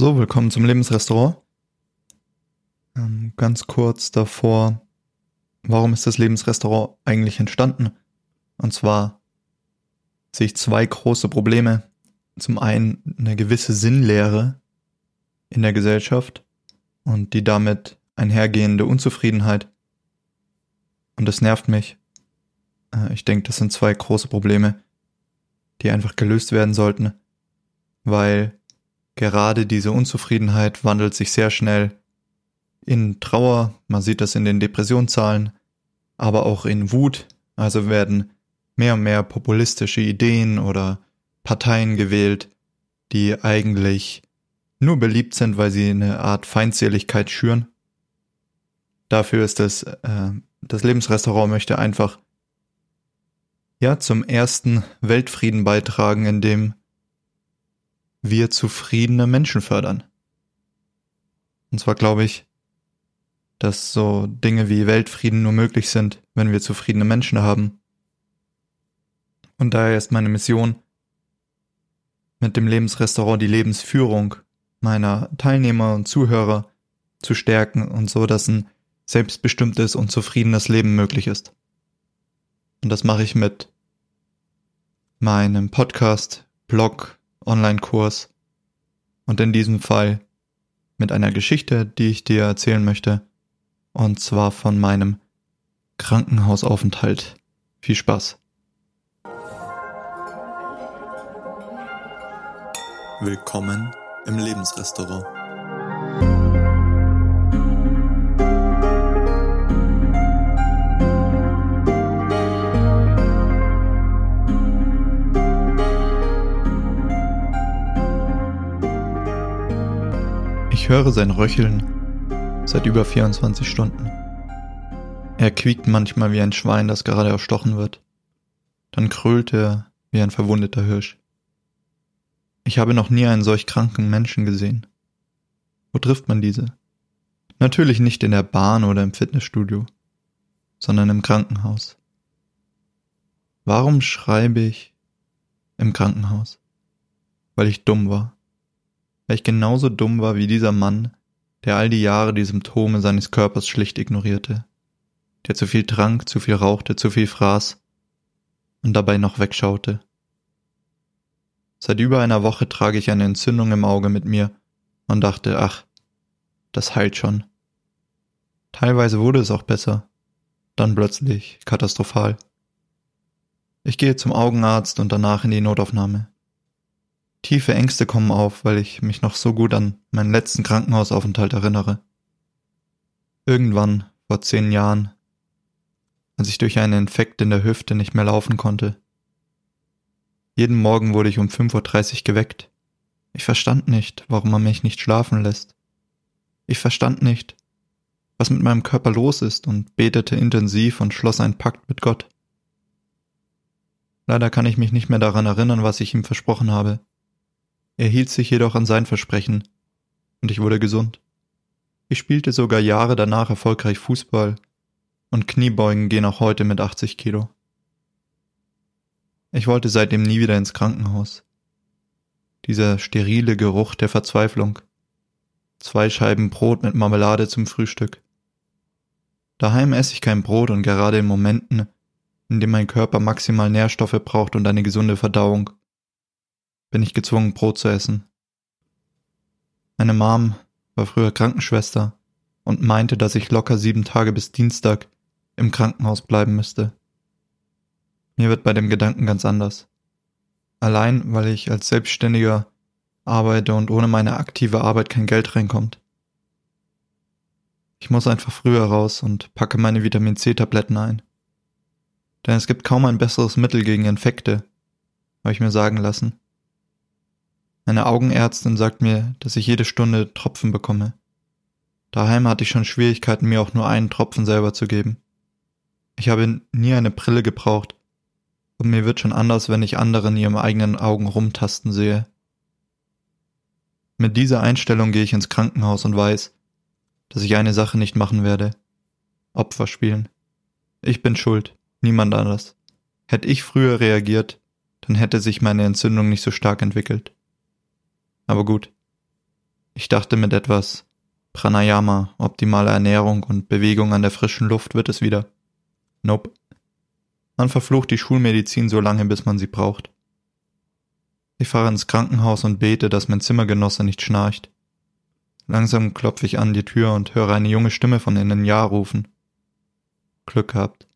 So, willkommen zum Lebensrestaurant. Ähm, ganz kurz davor, warum ist das Lebensrestaurant eigentlich entstanden? Und zwar sehe ich zwei große Probleme. Zum einen eine gewisse Sinnlehre in der Gesellschaft und die damit einhergehende Unzufriedenheit. Und das nervt mich. Äh, ich denke, das sind zwei große Probleme, die einfach gelöst werden sollten, weil Gerade diese Unzufriedenheit wandelt sich sehr schnell in Trauer, man sieht das in den Depressionszahlen, aber auch in Wut, also werden mehr und mehr populistische Ideen oder Parteien gewählt, die eigentlich nur beliebt sind, weil sie eine Art Feindseligkeit schüren. Dafür ist das, äh, das Lebensrestaurant möchte einfach ja zum ersten Weltfrieden beitragen, indem wir zufriedene Menschen fördern. Und zwar glaube ich, dass so Dinge wie Weltfrieden nur möglich sind, wenn wir zufriedene Menschen haben. Und daher ist meine Mission, mit dem Lebensrestaurant die Lebensführung meiner Teilnehmer und Zuhörer zu stärken und so, dass ein selbstbestimmtes und zufriedenes Leben möglich ist. Und das mache ich mit meinem Podcast, Blog, Online-Kurs und in diesem Fall mit einer Geschichte, die ich dir erzählen möchte, und zwar von meinem Krankenhausaufenthalt. Viel Spaß. Willkommen im Lebensrestaurant. Ich höre sein Röcheln seit über 24 Stunden. Er quiekt manchmal wie ein Schwein, das gerade erstochen wird. Dann krölt er wie ein verwundeter Hirsch. Ich habe noch nie einen solch kranken Menschen gesehen. Wo trifft man diese? Natürlich nicht in der Bahn oder im Fitnessstudio, sondern im Krankenhaus. Warum schreibe ich im Krankenhaus? Weil ich dumm war weil ich genauso dumm war wie dieser Mann, der all die Jahre die Symptome seines Körpers schlicht ignorierte, der zu viel trank, zu viel rauchte, zu viel fraß und dabei noch wegschaute. Seit über einer Woche trage ich eine Entzündung im Auge mit mir und dachte, ach, das heilt schon. Teilweise wurde es auch besser, dann plötzlich katastrophal. Ich gehe zum Augenarzt und danach in die Notaufnahme. Tiefe Ängste kommen auf, weil ich mich noch so gut an meinen letzten Krankenhausaufenthalt erinnere. Irgendwann, vor zehn Jahren, als ich durch einen Infekt in der Hüfte nicht mehr laufen konnte. Jeden Morgen wurde ich um 5.30 Uhr geweckt. Ich verstand nicht, warum man mich nicht schlafen lässt. Ich verstand nicht, was mit meinem Körper los ist und betete intensiv und schloss einen Pakt mit Gott. Leider kann ich mich nicht mehr daran erinnern, was ich ihm versprochen habe. Er hielt sich jedoch an sein Versprechen, und ich wurde gesund. Ich spielte sogar Jahre danach erfolgreich Fußball, und Kniebeugen gehen auch heute mit 80 Kilo. Ich wollte seitdem nie wieder ins Krankenhaus. Dieser sterile Geruch der Verzweiflung. Zwei Scheiben Brot mit Marmelade zum Frühstück. Daheim esse ich kein Brot und gerade in Momenten, in denen mein Körper maximal Nährstoffe braucht und eine gesunde Verdauung, bin ich gezwungen, Brot zu essen. Meine Mom war früher Krankenschwester und meinte, dass ich locker sieben Tage bis Dienstag im Krankenhaus bleiben müsste. Mir wird bei dem Gedanken ganz anders. Allein, weil ich als Selbstständiger arbeite und ohne meine aktive Arbeit kein Geld reinkommt. Ich muss einfach früher raus und packe meine Vitamin C-Tabletten ein. Denn es gibt kaum ein besseres Mittel gegen Infekte, habe ich mir sagen lassen. Meine Augenärztin sagt mir, dass ich jede Stunde Tropfen bekomme. Daheim hatte ich schon Schwierigkeiten, mir auch nur einen Tropfen selber zu geben. Ich habe nie eine Brille gebraucht, und mir wird schon anders, wenn ich andere in ihren eigenen Augen rumtasten sehe. Mit dieser Einstellung gehe ich ins Krankenhaus und weiß, dass ich eine Sache nicht machen werde. Opfer spielen. Ich bin schuld, niemand anders. Hätte ich früher reagiert, dann hätte sich meine Entzündung nicht so stark entwickelt. Aber gut. Ich dachte mit etwas Pranayama, optimale Ernährung und Bewegung an der frischen Luft wird es wieder. Nope. Man verflucht die Schulmedizin so lange, bis man sie braucht. Ich fahre ins Krankenhaus und bete, dass mein Zimmergenosse nicht schnarcht. Langsam klopfe ich an die Tür und höre eine junge Stimme von innen Ja rufen. Glück gehabt.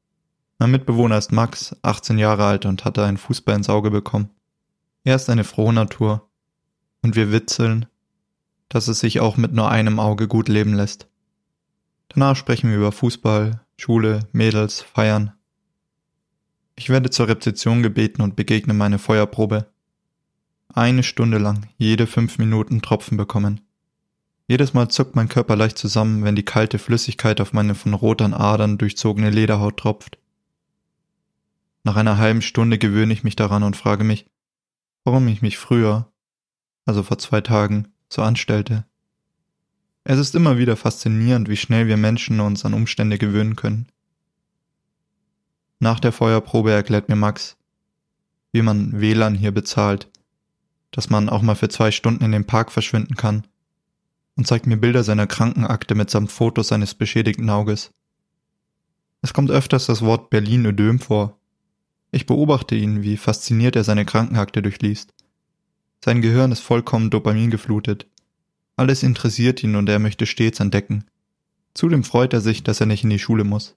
Mein Mitbewohner ist Max, 18 Jahre alt und hatte einen Fußball ins Auge bekommen. Er ist eine frohe Natur. Und wir witzeln, dass es sich auch mit nur einem Auge gut leben lässt. Danach sprechen wir über Fußball, Schule, Mädels, Feiern. Ich werde zur Rezeption gebeten und begegne meine Feuerprobe. Eine Stunde lang, jede fünf Minuten Tropfen bekommen. Jedes Mal zuckt mein Körper leicht zusammen, wenn die kalte Flüssigkeit auf meine von roten Adern durchzogene Lederhaut tropft. Nach einer halben Stunde gewöhne ich mich daran und frage mich, warum ich mich früher, also vor zwei Tagen, so anstellte. Es ist immer wieder faszinierend, wie schnell wir Menschen uns an Umstände gewöhnen können. Nach der Feuerprobe erklärt mir Max, wie man WLAN hier bezahlt, dass man auch mal für zwei Stunden in den Park verschwinden kann und zeigt mir Bilder seiner Krankenakte mitsamt Fotos seines beschädigten Auges. Es kommt öfters das Wort Berlin-Ödem vor. Ich beobachte ihn, wie fasziniert er seine Krankenakte durchliest. Sein Gehirn ist vollkommen Dopamin geflutet. Alles interessiert ihn und er möchte stets entdecken. Zudem freut er sich, dass er nicht in die Schule muss.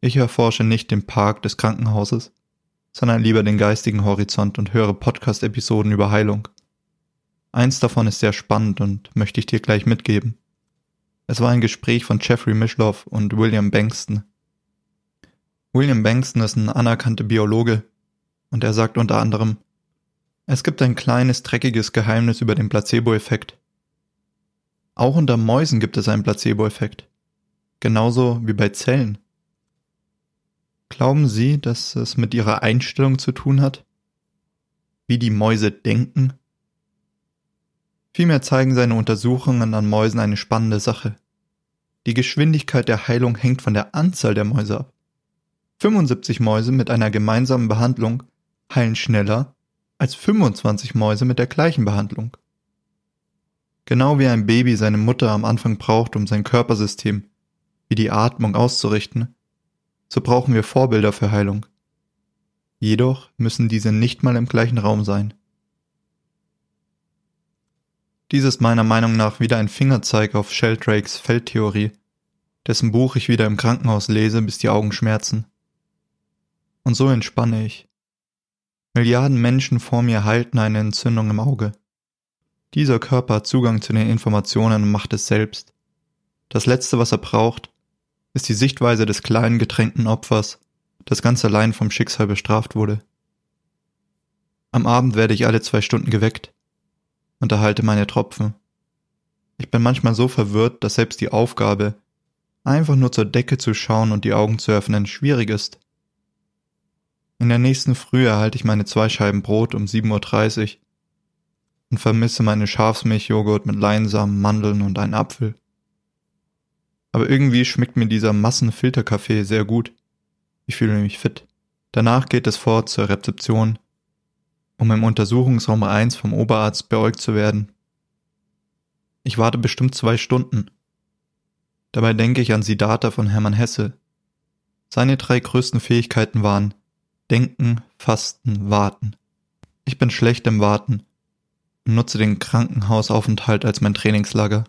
Ich erforsche nicht den Park des Krankenhauses, sondern lieber den geistigen Horizont und höre Podcast-Episoden über Heilung. Eins davon ist sehr spannend und möchte ich dir gleich mitgeben. Es war ein Gespräch von Jeffrey Mishloff und William Bankston. William Bankston ist ein anerkannter Biologe und er sagt unter anderem, es gibt ein kleines, dreckiges Geheimnis über den Placebo-Effekt. Auch unter Mäusen gibt es einen Placebo-Effekt. Genauso wie bei Zellen. Glauben Sie, dass es mit Ihrer Einstellung zu tun hat? Wie die Mäuse denken? Vielmehr zeigen seine Untersuchungen an Mäusen eine spannende Sache. Die Geschwindigkeit der Heilung hängt von der Anzahl der Mäuse ab. 75 Mäuse mit einer gemeinsamen Behandlung heilen schneller als 25 Mäuse mit der gleichen Behandlung. Genau wie ein Baby seine Mutter am Anfang braucht, um sein Körpersystem, wie die Atmung auszurichten, so brauchen wir Vorbilder für Heilung. Jedoch müssen diese nicht mal im gleichen Raum sein. Dies ist meiner Meinung nach wieder ein Fingerzeig auf Sheldrake's Feldtheorie, dessen Buch ich wieder im Krankenhaus lese, bis die Augen schmerzen. Und so entspanne ich. Milliarden Menschen vor mir halten eine Entzündung im Auge. Dieser Körper hat Zugang zu den Informationen und macht es selbst. Das Letzte, was er braucht, ist die Sichtweise des kleinen getränkten Opfers, das ganz allein vom Schicksal bestraft wurde. Am Abend werde ich alle zwei Stunden geweckt und erhalte meine Tropfen. Ich bin manchmal so verwirrt, dass selbst die Aufgabe, einfach nur zur Decke zu schauen und die Augen zu öffnen, schwierig ist. In der nächsten Früh erhalte ich meine zwei Scheiben Brot um 7.30 Uhr und vermisse meine Schafsmilchjoghurt mit Leinsamen, Mandeln und einen Apfel. Aber irgendwie schmeckt mir dieser Massenfilterkaffee sehr gut. Ich fühle mich fit. Danach geht es fort zur Rezeption, um im Untersuchungsraum 1 vom Oberarzt beäugt zu werden. Ich warte bestimmt zwei Stunden. Dabei denke ich an Siddhartha von Hermann Hesse. Seine drei größten Fähigkeiten waren Denken, Fasten, Warten. Ich bin schlecht im Warten und nutze den Krankenhausaufenthalt als mein Trainingslager.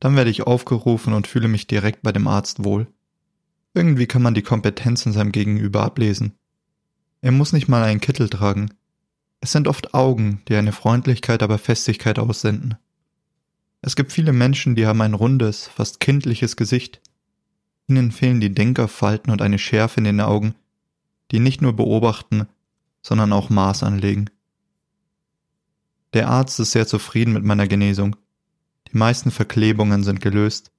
Dann werde ich aufgerufen und fühle mich direkt bei dem Arzt wohl. Irgendwie kann man die Kompetenz in seinem Gegenüber ablesen. Er muss nicht mal einen Kittel tragen. Es sind oft Augen, die eine Freundlichkeit, aber Festigkeit aussenden. Es gibt viele Menschen, die haben ein rundes, fast kindliches Gesicht. Ihnen fehlen die Denkerfalten und eine Schärfe in den Augen, die nicht nur beobachten, sondern auch Maß anlegen. Der Arzt ist sehr zufrieden mit meiner Genesung. Die meisten Verklebungen sind gelöst.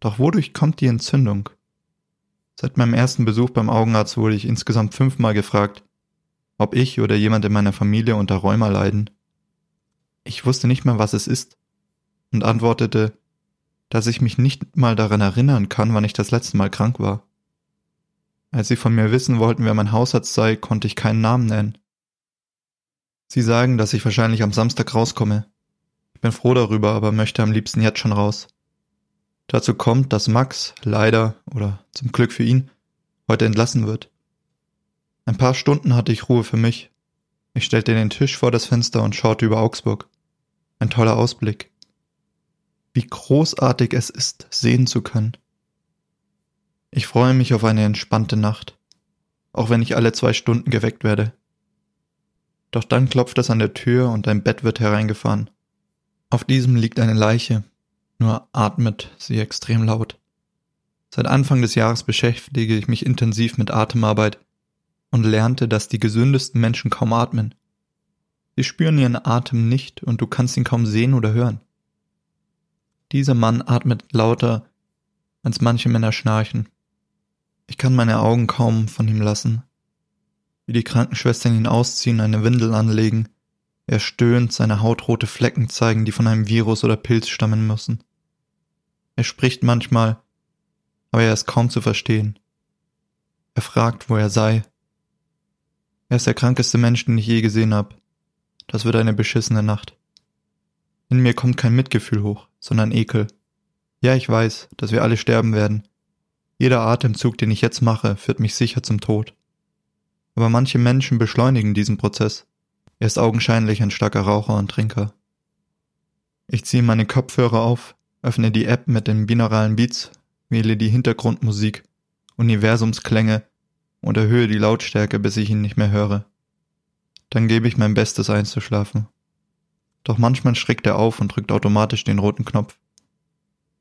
Doch wodurch kommt die Entzündung? Seit meinem ersten Besuch beim Augenarzt wurde ich insgesamt fünfmal gefragt, ob ich oder jemand in meiner Familie unter Rheuma leiden. Ich wusste nicht mehr, was es ist und antwortete, dass ich mich nicht mal daran erinnern kann, wann ich das letzte Mal krank war. Als sie von mir wissen wollten, wer mein Hausarzt sei, konnte ich keinen Namen nennen. Sie sagen, dass ich wahrscheinlich am Samstag rauskomme. bin froh darüber, aber möchte am liebsten jetzt schon raus. Dazu kommt, dass Max leider oder zum Glück für ihn heute entlassen wird. Ein paar Stunden hatte ich Ruhe für mich. Ich stellte den Tisch vor das Fenster und schaute über Augsburg. Ein toller Ausblick. Wie großartig es ist, sehen zu können. Ich freue mich auf eine entspannte Nacht, auch wenn ich alle zwei Stunden geweckt werde. Doch dann klopft es an der Tür und ein Bett wird hereingefahren. Auf diesem liegt eine Leiche, nur atmet sie extrem laut. Seit Anfang des Jahres beschäftige ich mich intensiv mit Atemarbeit und lernte, dass die gesündesten Menschen kaum atmen. Sie spüren ihren Atem nicht und du kannst ihn kaum sehen oder hören. Dieser Mann atmet lauter, als manche Männer schnarchen. Ich kann meine Augen kaum von ihm lassen. Wie die Krankenschwestern ihn ausziehen, eine Windel anlegen. Er stöhnt, seine Haut rote Flecken zeigen, die von einem Virus oder Pilz stammen müssen. Er spricht manchmal, aber er ist kaum zu verstehen. Er fragt, wo er sei. Er ist der krankeste Mensch, den ich je gesehen habe. Das wird eine beschissene Nacht. In mir kommt kein Mitgefühl hoch, sondern Ekel. Ja, ich weiß, dass wir alle sterben werden. Jeder Atemzug, den ich jetzt mache, führt mich sicher zum Tod. Aber manche Menschen beschleunigen diesen Prozess. Er ist augenscheinlich ein starker Raucher und Trinker. Ich ziehe meine Kopfhörer auf, öffne die App mit den binauralen Beats, wähle die Hintergrundmusik, Universumsklänge und erhöhe die Lautstärke, bis ich ihn nicht mehr höre. Dann gebe ich mein Bestes einzuschlafen. Doch manchmal schreckt er auf und drückt automatisch den roten Knopf.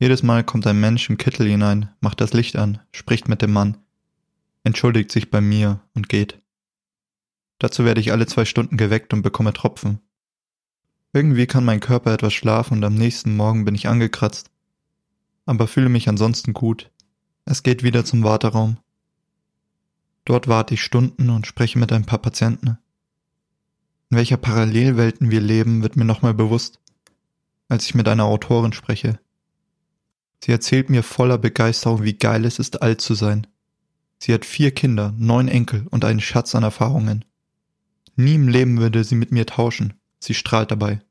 Jedes Mal kommt ein Mensch im Kittel hinein, macht das Licht an, spricht mit dem Mann, entschuldigt sich bei mir und geht. Dazu werde ich alle zwei Stunden geweckt und bekomme Tropfen. Irgendwie kann mein Körper etwas schlafen und am nächsten Morgen bin ich angekratzt, aber fühle mich ansonsten gut. Es geht wieder zum Warteraum. Dort warte ich Stunden und spreche mit ein paar Patienten. In welcher Parallelwelten wir leben, wird mir nochmal bewusst, als ich mit einer Autorin spreche. Sie erzählt mir voller Begeisterung, wie geil es ist, alt zu sein. Sie hat vier Kinder, neun Enkel und einen Schatz an Erfahrungen. Nie im Leben würde sie mit mir tauschen. Sie strahlt dabei.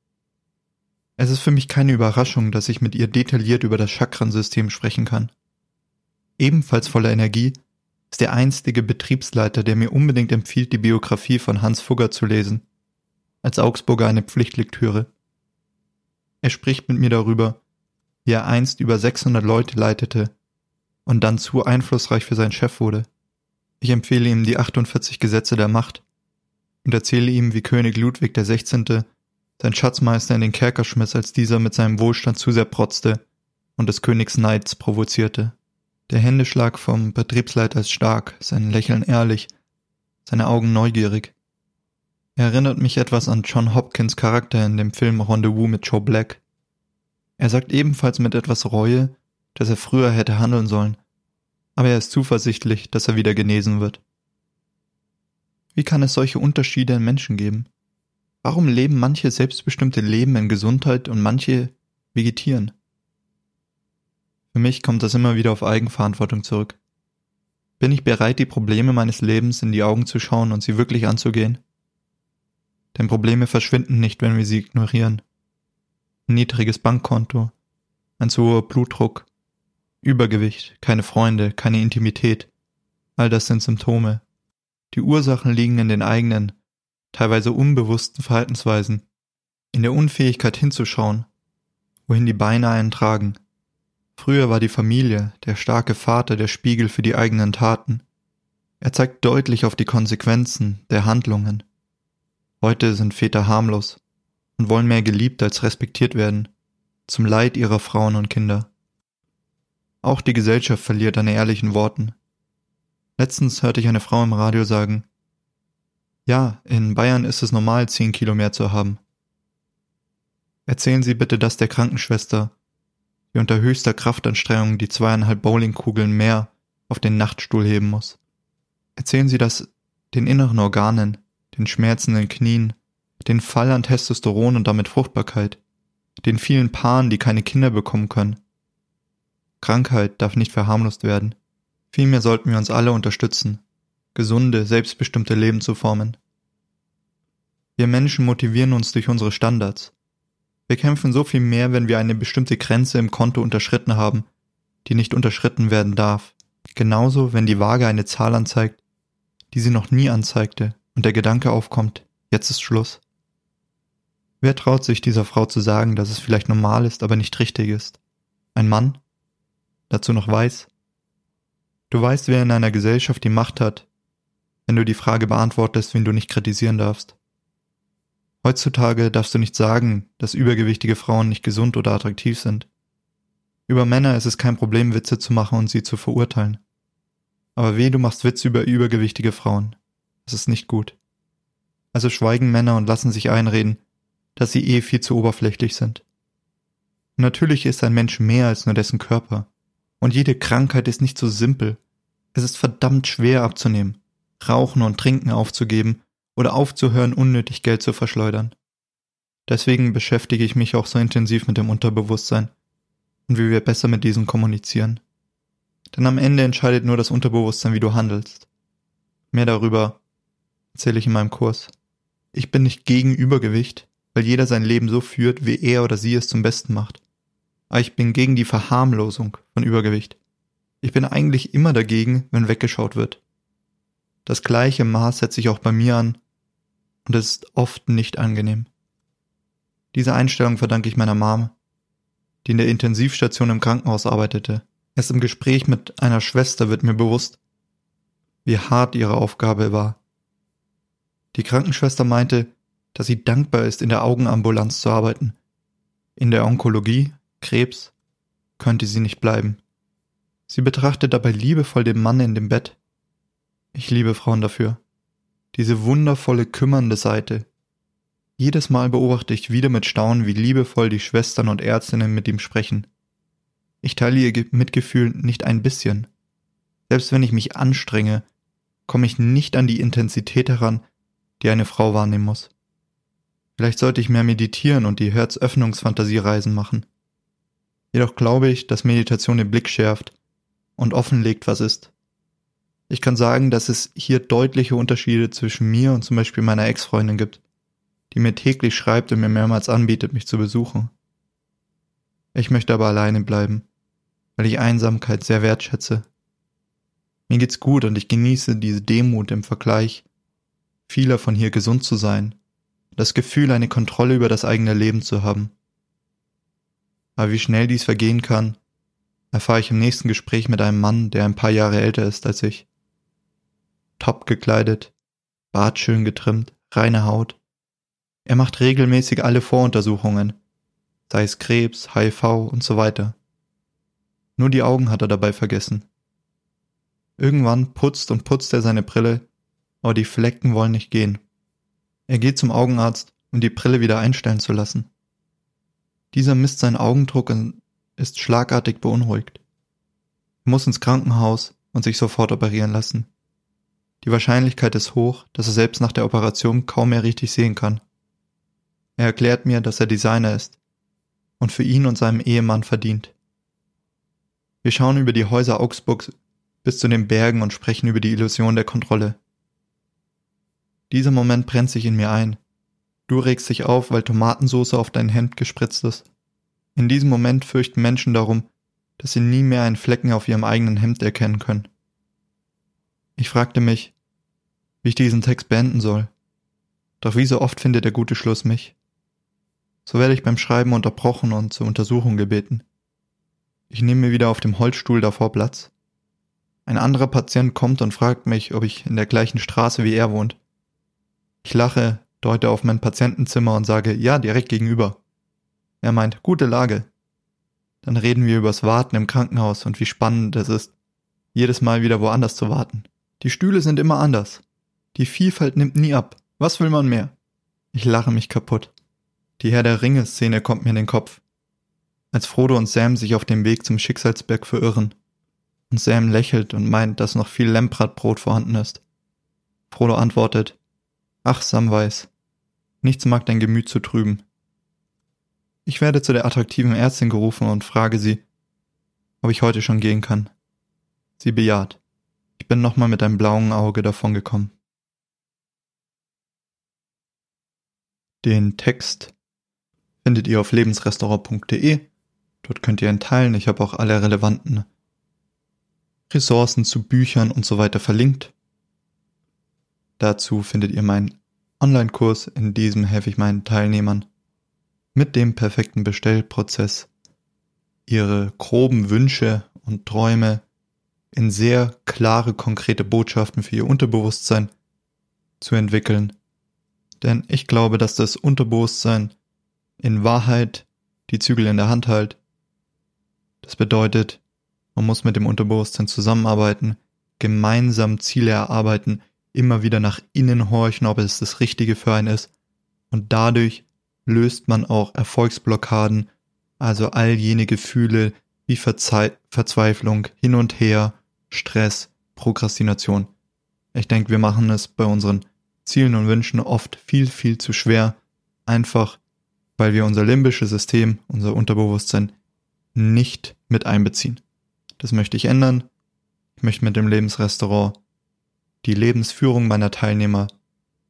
Es ist für mich keine Überraschung, dass ich mit ihr detailliert über das Chakrensystem sprechen kann. Ebenfalls voller Energie ist der einstige Betriebsleiter, der mir unbedingt empfiehlt, die Biografie von Hans Fugger zu lesen. Als Augsburger eine Pflichtlektüre. Er spricht mit mir darüber, wie er einst über 600 Leute leitete und dann zu einflussreich für seinen Chef wurde. Ich empfehle ihm die 48 Gesetze der Macht und erzähle ihm, wie König Ludwig XVI. sein Schatzmeister in den Kerker schmiss, als dieser mit seinem Wohlstand zu sehr protzte und des Königs Neids provozierte. Der Händeschlag vom Betriebsleiter ist stark, sein Lächeln ehrlich, seine Augen neugierig. Er erinnert mich etwas an John Hopkins Charakter in dem Film Rendezvous mit Joe Black. Er sagt ebenfalls mit etwas Reue, dass er früher hätte handeln sollen, aber er ist zuversichtlich, dass er wieder genesen wird. Wie kann es solche Unterschiede in Menschen geben? Warum leben manche selbstbestimmte Leben in Gesundheit und manche vegetieren? Für mich kommt das immer wieder auf Eigenverantwortung zurück. Bin ich bereit, die Probleme meines Lebens in die Augen zu schauen und sie wirklich anzugehen? Denn Probleme verschwinden nicht, wenn wir sie ignorieren. Niedriges Bankkonto, ein zu hoher Blutdruck, Übergewicht, keine Freunde, keine Intimität. All das sind Symptome. Die Ursachen liegen in den eigenen, teilweise unbewussten Verhaltensweisen, in der Unfähigkeit hinzuschauen, wohin die Beine einen tragen. Früher war die Familie, der starke Vater, der Spiegel für die eigenen Taten. Er zeigt deutlich auf die Konsequenzen der Handlungen. Heute sind Väter harmlos und wollen mehr geliebt als respektiert werden, zum Leid ihrer Frauen und Kinder. Auch die Gesellschaft verliert an ehrlichen Worten. Letztens hörte ich eine Frau im Radio sagen, ja, in Bayern ist es normal, zehn Kilo mehr zu haben. Erzählen Sie bitte das der Krankenschwester, die unter höchster Kraftanstrengung die zweieinhalb Bowlingkugeln mehr auf den Nachtstuhl heben muss. Erzählen Sie das den inneren Organen, den schmerzenden Knien, den Fall an Testosteron und damit Fruchtbarkeit, den vielen Paaren, die keine Kinder bekommen können, Krankheit darf nicht verharmlost werden. Vielmehr sollten wir uns alle unterstützen, gesunde, selbstbestimmte Leben zu formen. Wir Menschen motivieren uns durch unsere Standards. Wir kämpfen so viel mehr, wenn wir eine bestimmte Grenze im Konto unterschritten haben, die nicht unterschritten werden darf. Genauso, wenn die Waage eine Zahl anzeigt, die sie noch nie anzeigte und der Gedanke aufkommt, jetzt ist Schluss. Wer traut sich dieser Frau zu sagen, dass es vielleicht normal ist, aber nicht richtig ist? Ein Mann? Dazu noch weiß? Du weißt, wer in einer Gesellschaft die Macht hat, wenn du die Frage beantwortest, wen du nicht kritisieren darfst. Heutzutage darfst du nicht sagen, dass übergewichtige Frauen nicht gesund oder attraktiv sind. Über Männer ist es kein Problem, Witze zu machen und sie zu verurteilen. Aber weh, du machst Witze über übergewichtige Frauen. Das ist nicht gut. Also schweigen Männer und lassen sich einreden, dass sie eh viel zu oberflächlich sind. natürlich ist ein Mensch mehr als nur dessen Körper. Und jede Krankheit ist nicht so simpel. Es ist verdammt schwer abzunehmen, Rauchen und Trinken aufzugeben oder aufzuhören, unnötig Geld zu verschleudern. Deswegen beschäftige ich mich auch so intensiv mit dem Unterbewusstsein und wie wir besser mit diesem kommunizieren. Denn am Ende entscheidet nur das Unterbewusstsein, wie du handelst. Mehr darüber erzähle ich in meinem Kurs. Ich bin nicht gegen Übergewicht, weil jeder sein Leben so führt, wie er oder sie es zum Besten macht. Aber ich bin gegen die Verharmlosung von Übergewicht. Ich bin eigentlich immer dagegen, wenn weggeschaut wird. Das gleiche Maß setze ich auch bei mir an, und es ist oft nicht angenehm. Diese Einstellung verdanke ich meiner Mom, die in der Intensivstation im Krankenhaus arbeitete. Erst im Gespräch mit einer Schwester wird mir bewusst, wie hart ihre Aufgabe war. Die Krankenschwester meinte, dass sie dankbar ist, in der Augenambulanz zu arbeiten. In der Onkologie, Krebs, könnte sie nicht bleiben. Sie betrachtet dabei liebevoll den Mann in dem Bett. Ich liebe Frauen dafür. Diese wundervolle, kümmernde Seite. Jedes Mal beobachte ich wieder mit Staunen, wie liebevoll die Schwestern und Ärztinnen mit ihm sprechen. Ich teile ihr Mitgefühl nicht ein bisschen. Selbst wenn ich mich anstrenge, komme ich nicht an die Intensität heran, die eine Frau wahrnehmen muss. Vielleicht sollte ich mehr meditieren und die Herzöffnungsfantasiereisen machen. Jedoch glaube ich, dass Meditation den Blick schärft und offenlegt, was ist. Ich kann sagen, dass es hier deutliche Unterschiede zwischen mir und zum Beispiel meiner Ex-Freundin gibt, die mir täglich schreibt und mir mehrmals anbietet, mich zu besuchen. Ich möchte aber alleine bleiben, weil ich Einsamkeit sehr wertschätze. Mir geht's gut und ich genieße diese Demut im Vergleich, vieler von hier gesund zu sein das Gefühl, eine Kontrolle über das eigene Leben zu haben. Aber wie schnell dies vergehen kann, erfahre ich im nächsten Gespräch mit einem Mann, der ein paar Jahre älter ist als ich. Top gekleidet, Bart schön getrimmt, reine Haut. Er macht regelmäßig alle Voruntersuchungen, sei es Krebs, HIV und so weiter. Nur die Augen hat er dabei vergessen. Irgendwann putzt und putzt er seine Brille, aber die Flecken wollen nicht gehen. Er geht zum Augenarzt, um die Brille wieder einstellen zu lassen. Dieser misst seinen Augendruck und ist schlagartig beunruhigt. Er muss ins Krankenhaus und sich sofort operieren lassen. Die Wahrscheinlichkeit ist hoch, dass er selbst nach der Operation kaum mehr richtig sehen kann. Er erklärt mir, dass er Designer ist und für ihn und seinem Ehemann verdient. Wir schauen über die Häuser Augsburgs bis zu den Bergen und sprechen über die Illusion der Kontrolle. Dieser Moment brennt sich in mir ein. Du regst dich auf, weil Tomatensauce auf dein Hemd gespritzt ist. In diesem Moment fürchten Menschen darum, dass sie nie mehr einen Flecken auf ihrem eigenen Hemd erkennen können. Ich fragte mich, wie ich diesen Text beenden soll. Doch wie so oft findet der gute Schluss mich. So werde ich beim Schreiben unterbrochen und zur Untersuchung gebeten. Ich nehme mir wieder auf dem Holzstuhl davor Platz. Ein anderer Patient kommt und fragt mich, ob ich in der gleichen Straße wie er wohnt. Ich lache, deute auf mein Patientenzimmer und sage, ja, direkt gegenüber. Er meint, gute Lage. Dann reden wir übers Warten im Krankenhaus und wie spannend es ist, jedes Mal wieder woanders zu warten. Die Stühle sind immer anders. Die Vielfalt nimmt nie ab. Was will man mehr? Ich lache mich kaputt. Die Herr der Ringe-Szene kommt mir in den Kopf. Als Frodo und Sam sich auf dem Weg zum Schicksalsberg verirren. Und Sam lächelt und meint, dass noch viel Lembratbrot vorhanden ist. Frodo antwortet, Ach, Samwise, nichts mag dein Gemüt zu trüben. Ich werde zu der attraktiven Ärztin gerufen und frage sie, ob ich heute schon gehen kann. Sie bejaht. Ich bin nochmal mit einem blauen Auge davongekommen. Den Text findet ihr auf lebensrestaurant.de. Dort könnt ihr ihn teilen. Ich habe auch alle relevanten Ressourcen zu Büchern und so weiter verlinkt. Dazu findet ihr meinen Online-Kurs. In diesem helfe ich meinen Teilnehmern mit dem perfekten Bestellprozess ihre groben Wünsche und Träume in sehr klare, konkrete Botschaften für ihr Unterbewusstsein zu entwickeln. Denn ich glaube, dass das Unterbewusstsein in Wahrheit die Zügel in der Hand hält. Das bedeutet, man muss mit dem Unterbewusstsein zusammenarbeiten, gemeinsam Ziele erarbeiten, immer wieder nach innen horchen, ob es das Richtige für einen ist. Und dadurch löst man auch Erfolgsblockaden, also all jene Gefühle wie Verzei Verzweiflung, hin und her, Stress, Prokrastination. Ich denke, wir machen es bei unseren Zielen und Wünschen oft viel, viel zu schwer, einfach weil wir unser limbisches System, unser Unterbewusstsein nicht mit einbeziehen. Das möchte ich ändern. Ich möchte mit dem Lebensrestaurant die Lebensführung meiner Teilnehmer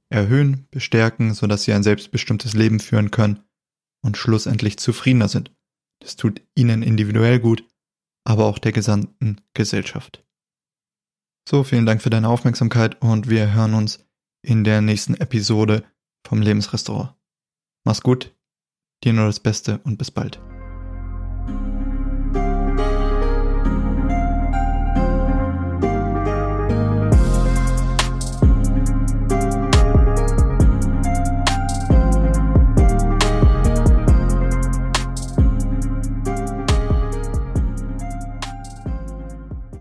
erhöhen, bestärken, sodass sie ein selbstbestimmtes Leben führen können und schlussendlich zufriedener sind. Das tut ihnen individuell gut, aber auch der gesamten Gesellschaft. So, vielen Dank für deine Aufmerksamkeit und wir hören uns in der nächsten Episode vom Lebensrestaurant. Mach's gut, dir nur das Beste und bis bald.